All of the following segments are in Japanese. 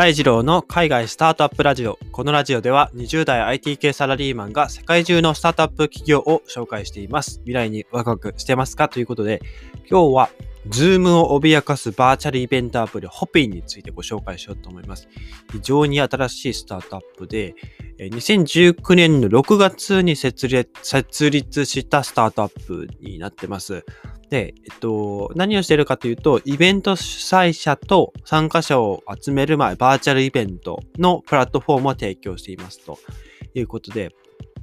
大二郎の海外スタートアップラジオ。このラジオでは20代 IT 系サラリーマンが世界中のスタートアップ企業を紹介しています。未来にワクワクしてますか？ということで、今日は Zoom を脅かすバーチャルイベントアプリホピンについてご紹介しようと思います。非常に新しいスタートアップで、2019年の6月に設立したスタートアップになってます。で、えっと、何をしているかというと、イベント主催者と参加者を集める、まあ、バーチャルイベントのプラットフォームを提供していますということで、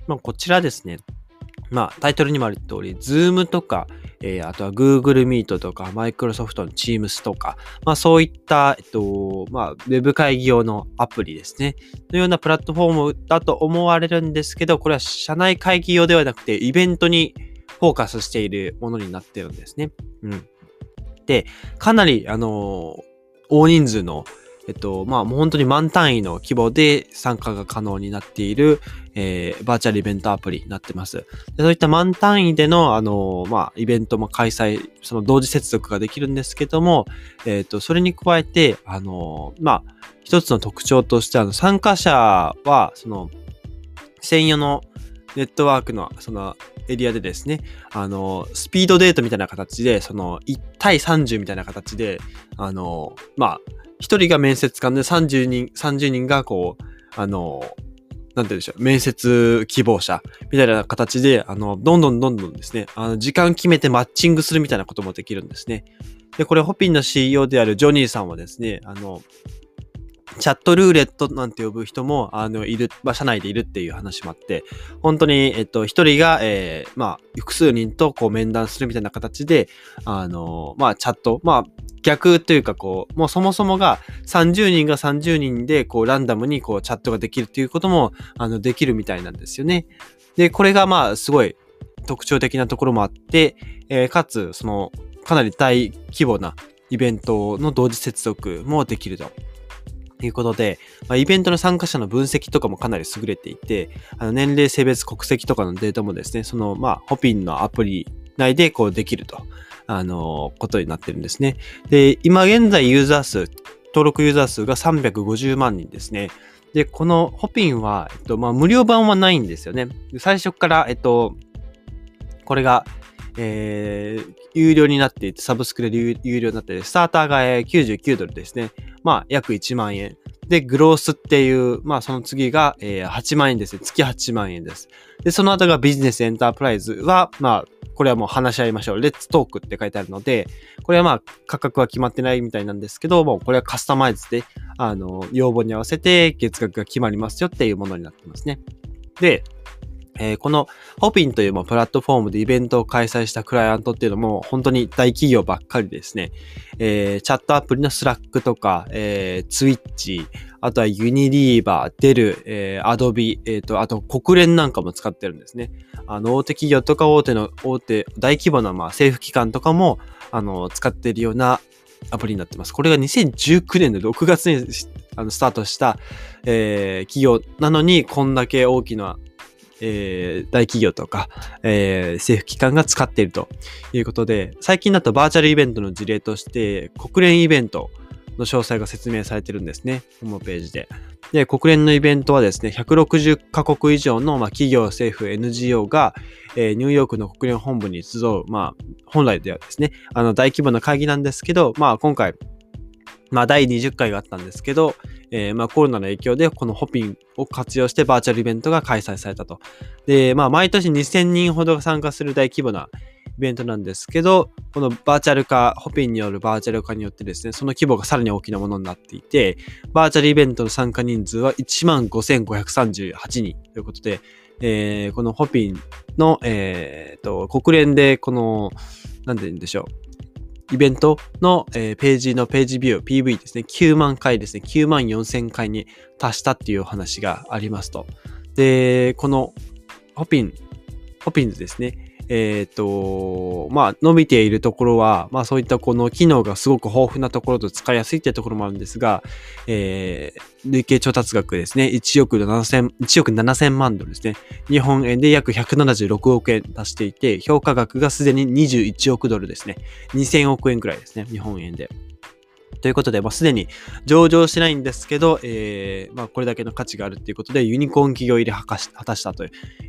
まあ、こちらですね、まあ、タイトルにもある通り、Zoom とか、えー、あとは Google Meet とか、Microsoft の Teams とか、まあそういった、えっと、まあ、ウェブ会議用のアプリですね。のようなプラットフォームだと思われるんですけど、これは社内会議用ではなくて、イベントにフォーカスしているものになってるんですね。うん。で、かなり、あの、大人数の、えっと、まあもう本当に満単位の規模で参加が可能になっている、えー、バーチャルイベントアプリになってます。でそういった満単位での、あの、まあ、イベントも開催、その同時接続ができるんですけども、えっ、と、それに加えて、あの、まあ、一つの特徴として、あの、参加者は、その、専用のネットワークの、その、エリアでですね、あの、スピードデートみたいな形で、その、1対30みたいな形で、あの、まあ、1人が面接官で30人、30人がこう、あの、なんて言うんでしょう、面接希望者みたいな形で、あの、どんどんどんどんですね、あの、時間決めてマッチングするみたいなこともできるんですね。で、これ、ホピンの CEO であるジョニーさんはですね、あの、チャットルーレットなんて呼ぶ人も、あの、いる、まあ、社内でいるっていう話もあって、本当に、えっと、一人が、えー、まあ、複数人とこう面談するみたいな形で、あの、まあ、チャット、まあ、逆というかこう、もうそもそもが30人が30人でこうランダムにこうチャットができるっていうこともあのできるみたいなんですよね。で、これがまあすごい特徴的なところもあって、えー、かつそのかなり大規模なイベントの同時接続もできると。ということで、まあ、イベントの参加者の分析とかもかなり優れていて、あの年齢、性別、国籍とかのデータもですね、その、まあ、ホピンのアプリ内でこうできると、あの、ことになってるんですね。で、今現在ユーザー数、登録ユーザー数が350万人ですね。で、このホピンは、えっと、まあ、無料版はないんですよね。最初から、えっと、これが、えー、有料になっていて、サブスクで有料になっていて、スターターが99ドルですね。まあ、約1万円。で、グロースっていう、まあ、その次が、え、8万円ですね。月8万円です。で、その後がビジネスエンタープライズは、まあ、これはもう話し合いましょう。 Let's talk って書いてあるので、これはまあ、価格は決まってないみたいなんですけど、もうこれはカスタマイズで、あの、要望に合わせて月額が決まりますよっていうものになってますね。で、えー、このホピンというプラットフォームでイベントを開催したクライアントっていうのも本当に大企業ばっかりですね。えー、チャットアプリのスラックとか、えー、ツイッチ、あとはユニリーバー、デル、えー、アドビ、えっ、ー、と、あと国連なんかも使ってるんですね。あの、大手企業とか大手の、大手、大規模なまあ政府機関とかも、あの、使っているようなアプリになってます。これが2019年の6月にあのスタートした、えー、企業なのに、こんだけ大きなえー、大企業とか、えー、政府機関が使っているということで、最近だとバーチャルイベントの事例として、国連イベントの詳細が説明されてるんですね。ホームページで。で、国連のイベントはですね、160カ国以上の、まあ、企業、政府、NGO が、えー、ニューヨークの国連本部に集う、まあ、本来ではですね、あの、大規模な会議なんですけど、まあ、今回、まあ、第20回があったんですけど、えー、まあ、コロナの影響でこのホピンを活用してバーチャルイベントが開催されたと。で、まあ、毎年2000人ほどが参加する大規模なイベントなんですけど、このバーチャル化、ホピンによるバーチャル化によってですね、その規模がさらに大きなものになっていて、バーチャルイベントの参加人数は15,538人ということで、えー、このホピンの、えー、と、国連でこの、なんて言うんでしょう。イベントの、えー、ページのページビュー、PV ですね、9万回ですね、9万4千回に達したっていうお話がありますと。で、このホピン、ホピンズですね、えっ、ー、と、まあ、伸びているところは、まあ、そういったこの機能がすごく豊富なところと使いやすいっていうところもあるんですが、えー、累計調達額ですね、1億7千、1億7000万ドルですね。日本円で約176億円足していて、評価額がすでに21億ドルですね。2000億円くらいですね、日本円で。ということで、まあ、すでに上場してないんですけど、えー、まあ、これだけの価値があるっていうことで、ユニコーン企業入り果たしたと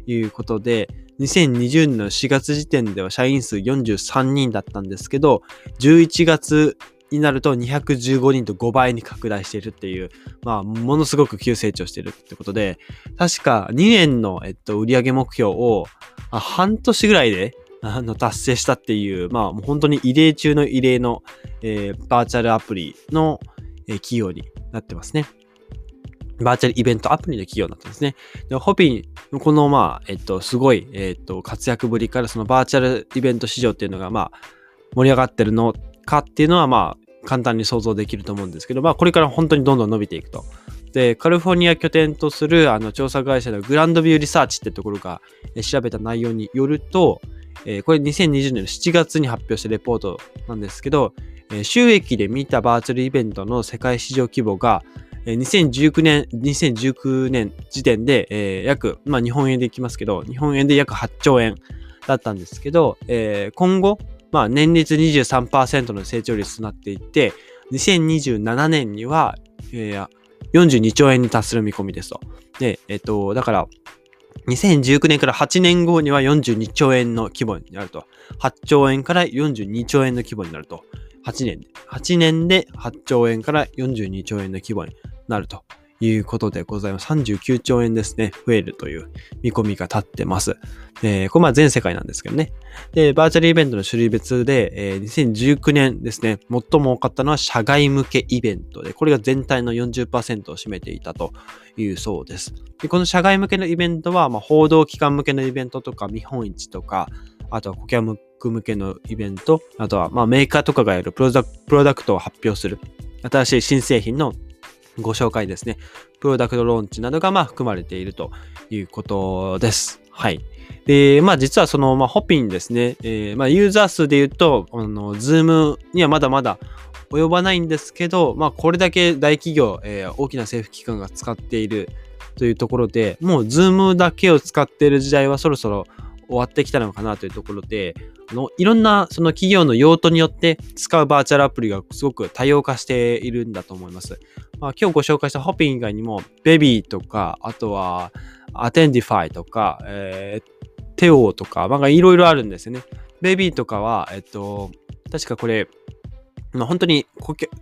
いうことで、2020年の4月時点では社員数43人だったんですけど、11月になると215人と5倍に拡大しているっていう、まあ、ものすごく急成長しているってことで、確か2年の、えっと、売上目標を、半年ぐらいであの、達成したっていう、まあ、もう本当に異例中の異例の、えー、バーチャルアプリの、えー、企業になってますね。バーチャルイベントアプリの企業になってますね。で、ホピン、この、まあ、えっと、すごい、えっと、活躍ぶりから、そのバーチャルイベント市場っていうのが、まあ、盛り上がってるのかっていうのは、まあ、簡単に想像できると思うんですけど、まあ、これから本当にどんどん伸びていくと。で、カリフォルニア拠点とするあの調査会社のグランドビューリサーチってところが調べた内容によると、えー、これ2020年の7月に発表したレポートなんですけど、えー、収益で見たバーチャルイベントの世界市場規模が、えー、2019年、2019年時点で、えー、約、まあ日本円でいきますけど、日本円で約8兆円だったんですけど、えー、今後、まあ年率23%の成長率となっていて、2027年には、えー、42兆円に達する見込みですと。で、えっと、だから、2019年から8年後には42兆円の規模になると。8兆円から42兆円の規模になると。8年で。8年で8兆円から42兆円の規模になるということでございます。39兆円ですね。増えるという見込みが立ってます。えー、これまあ全世界なんですけどね。で、バーチャルイベントの種類別で、えー、2019年ですね、最も多かったのは社外向けイベントで、これが全体の40%を占めていたというそうです。でこの社外向けのイベントは、まあ、報道機関向けのイベントとか、見本市とか、あとは顧客向けのイベント、あとはまあメーカーとかがやるプロダクトを発表する、新しい新製品のご紹介ですね。プロダクトローンチなどがま含まれているということです。はい。で、まあ実はその、まあ、ホピンですね、えー、まあユーザー数で言うと、あの、ズームにはまだまだ及ばないんですけど、まあこれだけ大企業、えー、大きな政府機関が使っているというところで、もうズームだけを使っている時代はそろそろ終わってきたのかなというところで、あのいろんなその企業の用途によって使うバーチャルアプリがすごく多様化しているんだと思います。まあ、今日ご紹介した Hopin 以外にも、 Bevy とか、あとは、 Attendify とか、えー、 Teooh とか、まあ、いろいろあるんですよね。 Bevy とかは、えっと、確かこれ、まあ、本当に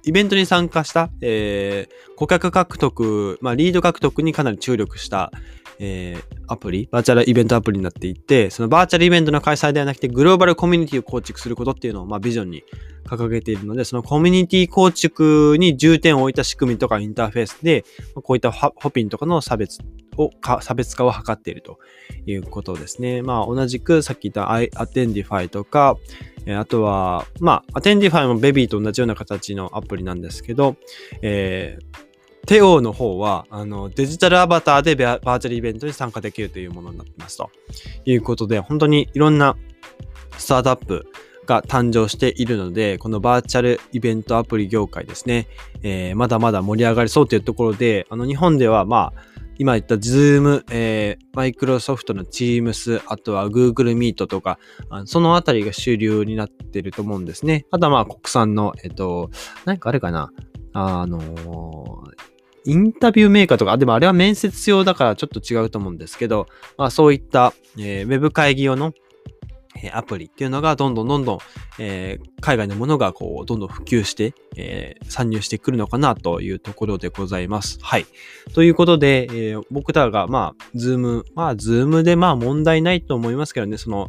イベントに参加した、えー、顧客獲得、まあ、リード獲得にかなり注力した、えー、アプリ、バーチャルイベントアプリになっていて、そのバーチャルイベントの開催ではなくて、グローバルコミュニティを構築することっていうのを、まあ、ビジョンに掲げているので、そのコミュニティ構築に重点を置いた仕組みとかインターフェースで、こういった Hopin とかの差別を、差別化を図っているということですね。まあ、同じくさっき言った Attendify とか、あとは、まあ、 Attendify も Bevy と同じような形のアプリなんですけど、えー、 Teooh の方は、あの、デジタルアバターでバーチャルイベントに参加できるというものになってますということで、本当にいろんなスタートアップが誕生しているので、このバーチャルイベントアプリ業界ですね、えー、まだまだ盛り上がりそうというところで、あの、日本ではまあ、今言った Zoom、えー、マイクロソフトの Teams、あとは Google Meet とか、そのあたりが主流になってると思うんですね。あとはまあ国産の、えっと、なんかあれかな、あのーインタビューメーカーとか、でもあれは面接用だからちょっと違うと思うんですけど、まあそういった、えー、ウェブ会議用の、え、アプリっていうのがどんどんどんどん、えー、海外のものがこう、どんどん普及して、えー、参入してくるのかなというところでございます。はい。ということで、えー、僕らが、まあ、 Zoom、まあ、 Zoom でまあ問題ないと思いますけどね、その、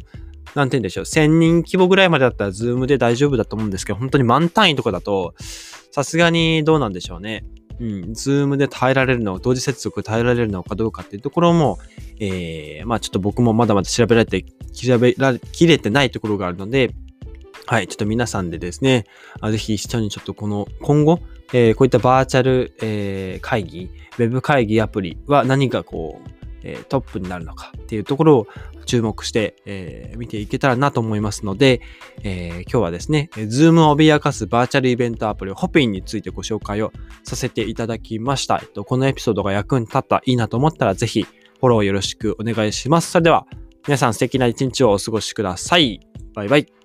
なんて言うんでしょう、1000人規模ぐらいまでだったら Zoom で大丈夫だと思うんですけど、本当に万単位とかだと、さすがにどうなんでしょうね。うん、 Zoom で耐えられるの、同時接続耐えられるのかどうかっていうところも、えー、まあちょっと僕もまだまだ調べられて、調べられ、きれてないところがあるので、はい、ちょっと皆さんでですね、あぜひ一緒にちょっとこの、今後、えー、こういったバーチャル、えー、会議、ウェブ会議アプリは何がこう、えー、トップになるのかっていうところを注目して、えー、見ていけたらなと思いますので、えー、今日はですね、 Zoom を脅かすバーチャルイベントアプリ Hopin についてご紹介をさせていただきました。えっと、このエピソードが役に立ったいいなと思ったらぜひフォローよろしくお願いします。それでは皆さん素敵な一日をお過ごしください。バイバイ。